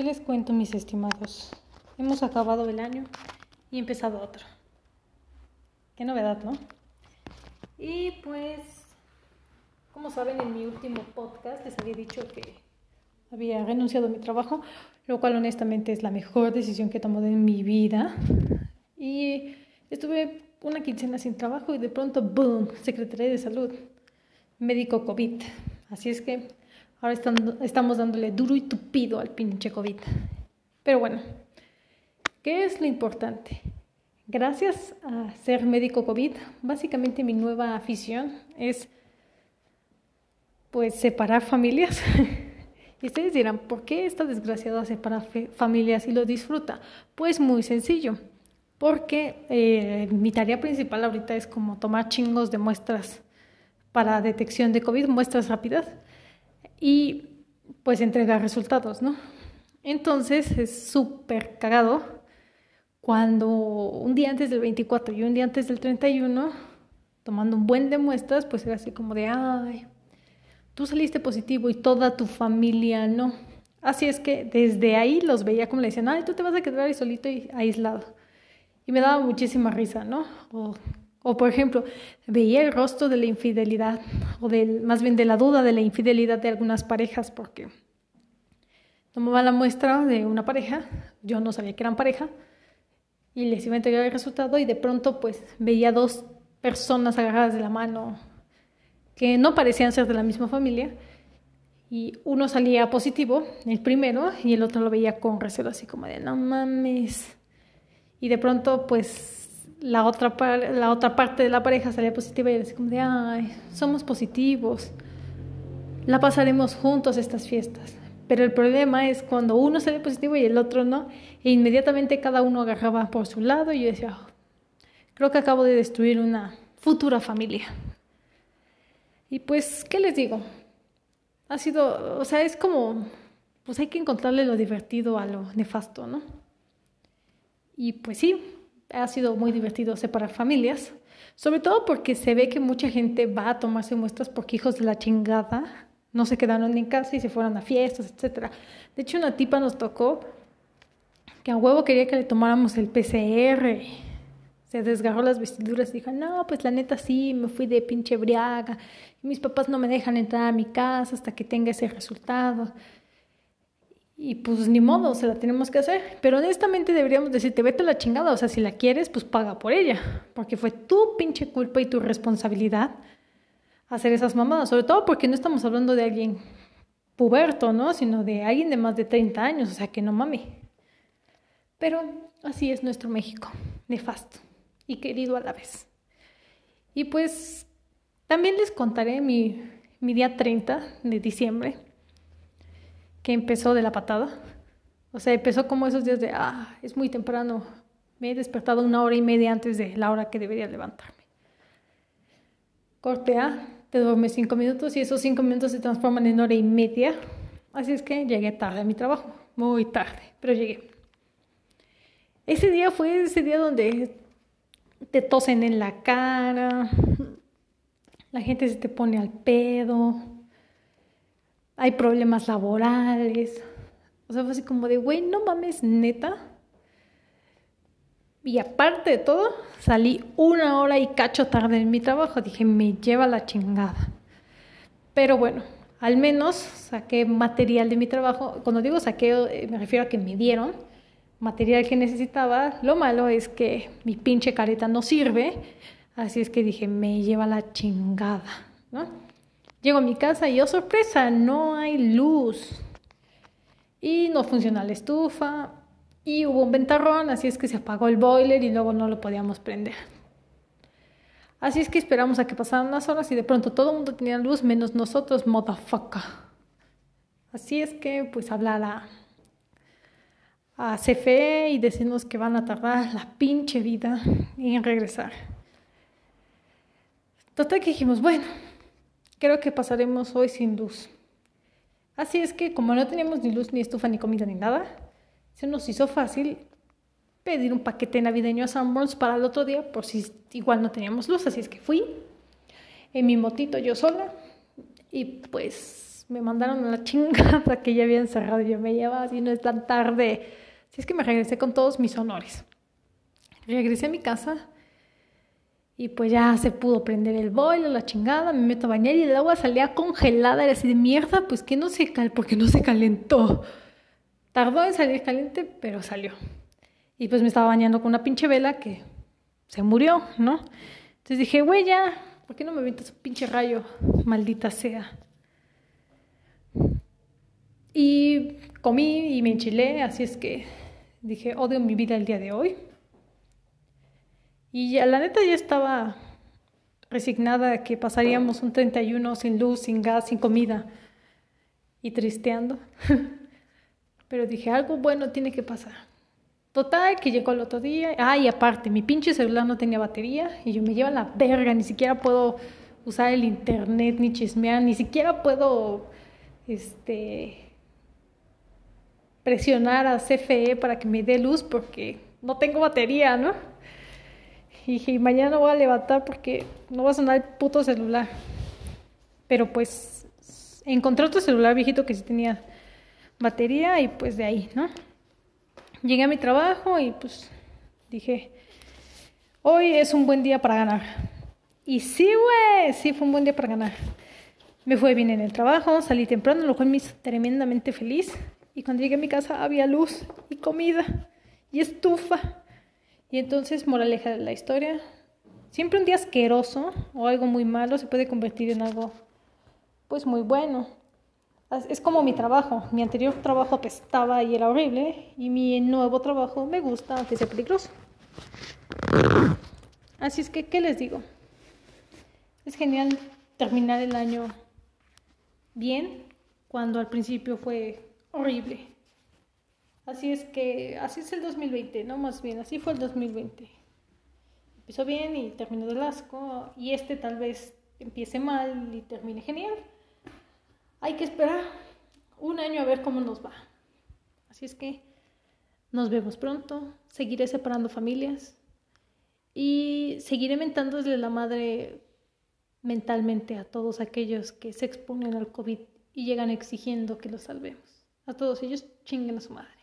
¿Qué les cuento, mis estimados? Hemos acabado el año y empezado otro. Qué novedad, ¿no? Y pues, como saben, en mi último podcast les había dicho que había renunciado a mi trabajo, lo cual honestamente es la mejor decisión que he tomado en mi vida. Y estuve una quincena sin trabajo y de pronto, ¡boom!, Secretaría de Salud, médico COVID. Así es que Ahora estamos dándole duro y tupido al pinche COVID. Pero bueno, ¿qué es lo importante? Gracias a ser médico COVID, básicamente mi nueva afición es pues separar familias. y ustedes dirán, ¿por qué esta desgraciada separa familias y lo disfruta? Pues muy sencillo, porque eh, mi tarea principal ahorita es como tomar chingos de muestras para detección de COVID, muestras rápidas y pues entregar resultados, ¿no? Entonces es súper cagado cuando un día antes del 24 y un día antes del 31, tomando un buen de muestras, pues era así como de, ay, tú saliste positivo y toda tu familia no. Así es que desde ahí los veía como le decían, ay, tú te vas a quedar ahí solito y aislado. Y me daba muchísima risa, ¿no? Por ejemplo, veía el rostro de la infidelidad, o del, más bien de la duda de la infidelidad de algunas parejas, porque tomaba la muestra de una pareja, yo no sabía que eran pareja, y les iba a entregar el resultado, y de pronto pues veía dos personas agarradas de la mano que no parecían ser de la misma familia, y uno salía positivo, el primero, y el otro lo veía con recelo, así como de no mames. Y de pronto pues la otra, la otra parte de la pareja salía positiva y era así como de, ay, somos positivos, la pasaremos juntos estas fiestas. Pero el problema es cuando uno sale positivo y el otro no, e inmediatamente cada uno agarraba por su lado y yo decía, oh, creo que acabo de destruir una futura familia. Y pues, ¿qué les digo? Ha sido, o sea, es como, pues hay que encontrarle lo divertido a lo nefasto, ¿no? Y pues sí, ha sido muy divertido separar familias, sobre todo porque se ve que mucha gente va a tomarse muestras porque hijos de la chingada no se quedaron en casa y se fueron a fiestas, etc. De hecho, una tipa nos tocó que a huevo quería que le tomáramos el PCR. Se desgarró las vestiduras y dijo, no, pues la neta sí, me fui de pinche briaga. Y mis papás no me dejan entrar a mi casa hasta que tenga ese resultado. Y pues ni modo, se la tenemos que hacer. Pero honestamente deberíamos decirte, vete a la chingada. O sea, si la quieres, pues paga por ella. Porque fue tu pinche culpa y tu responsabilidad hacer esas mamadas. Sobre todo porque no estamos hablando de alguien puberto, ¿no? Sino de alguien de más de 30 años. O sea, que no mami. Pero así es nuestro México. Nefasto y querido a la vez. Y pues también les contaré mi, mi día 30 de diciembre que empezó de la patada. O sea, empezó como esos días de, ah, es muy temprano, me he despertado una hora y media antes de la hora que debería levantarme. Corte te duermes cinco minutos y esos cinco minutos se transforman en hora y media. Así es que llegué tarde a mi trabajo, muy tarde, pero llegué. Ese día fue ese día donde te tosen en la cara, la gente se te pone al pedo, hay problemas laborales. O sea, fue así como de, güey, no mames, neta. Y aparte de todo, salí una hora y cacho tarde en mi trabajo. Dije, me lleva la chingada. Pero bueno, al menos saqué material de mi trabajo. Cuando digo saqué, eh, me refiero a que me dieron material que necesitaba. Lo malo es que mi pinche careta no sirve. Así es que dije, me lleva la chingada, ¿no? Llego a mi casa y, oh sorpresa, no hay luz. Y no funciona la estufa. Y hubo un ventarrón, así es que se apagó el boiler y luego no lo podíamos prender. Así es que esperamos a que pasaran unas horas y de pronto todo el mundo tenía luz menos nosotros, motherfucker. Así es que pues hablar a, CFE y decirnos que van a tardar la pinche vida en regresar. Total que dijimos, bueno, creo que pasaremos hoy sin luz. Así es que como no teníamos ni luz, ni estufa, ni comida, ni nada, se nos hizo fácil pedir un paquete navideño a Sanborns para el otro día, por si igual no teníamos luz. Así es que fui en mi motito yo sola y pues me mandaron a la chingada que ya había encerrado. Yo me llevaba así, no es tan tarde. Si es que me regresé con todos mis honores. Regresé a mi casa y pues ya se pudo prender el boiler, la chingada, me meto a bañar y el agua salía congelada, era así de mierda, pues que no se porque no se calentó. Tardó en salir caliente, pero salió. Y pues me estaba bañando con una pinche vela que se murió, ¿no? Entonces dije, güey, ya, ¿por qué no me avientas un pinche rayo? Maldita sea. Y comí y me enchilé, así es que dije, odio mi vida el día de hoy. Y ya, la neta ya estaba resignada a que pasaríamos un 31 sin luz, sin gas, sin comida y tristeando. Pero dije, algo bueno tiene que pasar. Total, que llegó el otro día. Ah, y aparte, mi pinche celular no tenía batería y yo me llevo la verga, ni siquiera puedo usar el internet ni chismear, ni siquiera puedo este presionar a CFE para que me dé luz porque no tengo batería, ¿no? Y dije, mañana voy a levantar porque no va a sonar el puto celular. Pero pues encontré otro celular viejito que sí tenía batería y pues de ahí, ¿no? Llegué a mi trabajo y pues dije, hoy es un buen día para ganar. Y sí, güey, sí fue un buen día para ganar. Me fue bien en el trabajo, salí temprano, lo cual me hizo tremendamente feliz. Y cuando llegué a mi casa había luz y comida y estufa. Y entonces, moraleja de la historia, siempre un día asqueroso o algo muy malo se puede convertir en algo pues muy bueno. Es como mi trabajo. Mi anterior trabajo apestaba y era horrible. Y mi nuevo trabajo me gusta, aunque sea peligroso. Así es que, ¿qué les digo? Es genial terminar el año bien cuando al principio fue horrible. Así es que, así es el 2020, ¿no? Más bien, así fue el 2020. Empezó bien y terminó del asco. Y este tal vez empiece mal y termine genial. Hay que esperar un año a ver cómo nos va. Así es que nos vemos pronto. Seguiré separando familias. Y seguiré mentándole la madre mentalmente a todos aquellos que se exponen al COVID y llegan exigiendo que los salvemos. A todos ellos chinguen a su madre.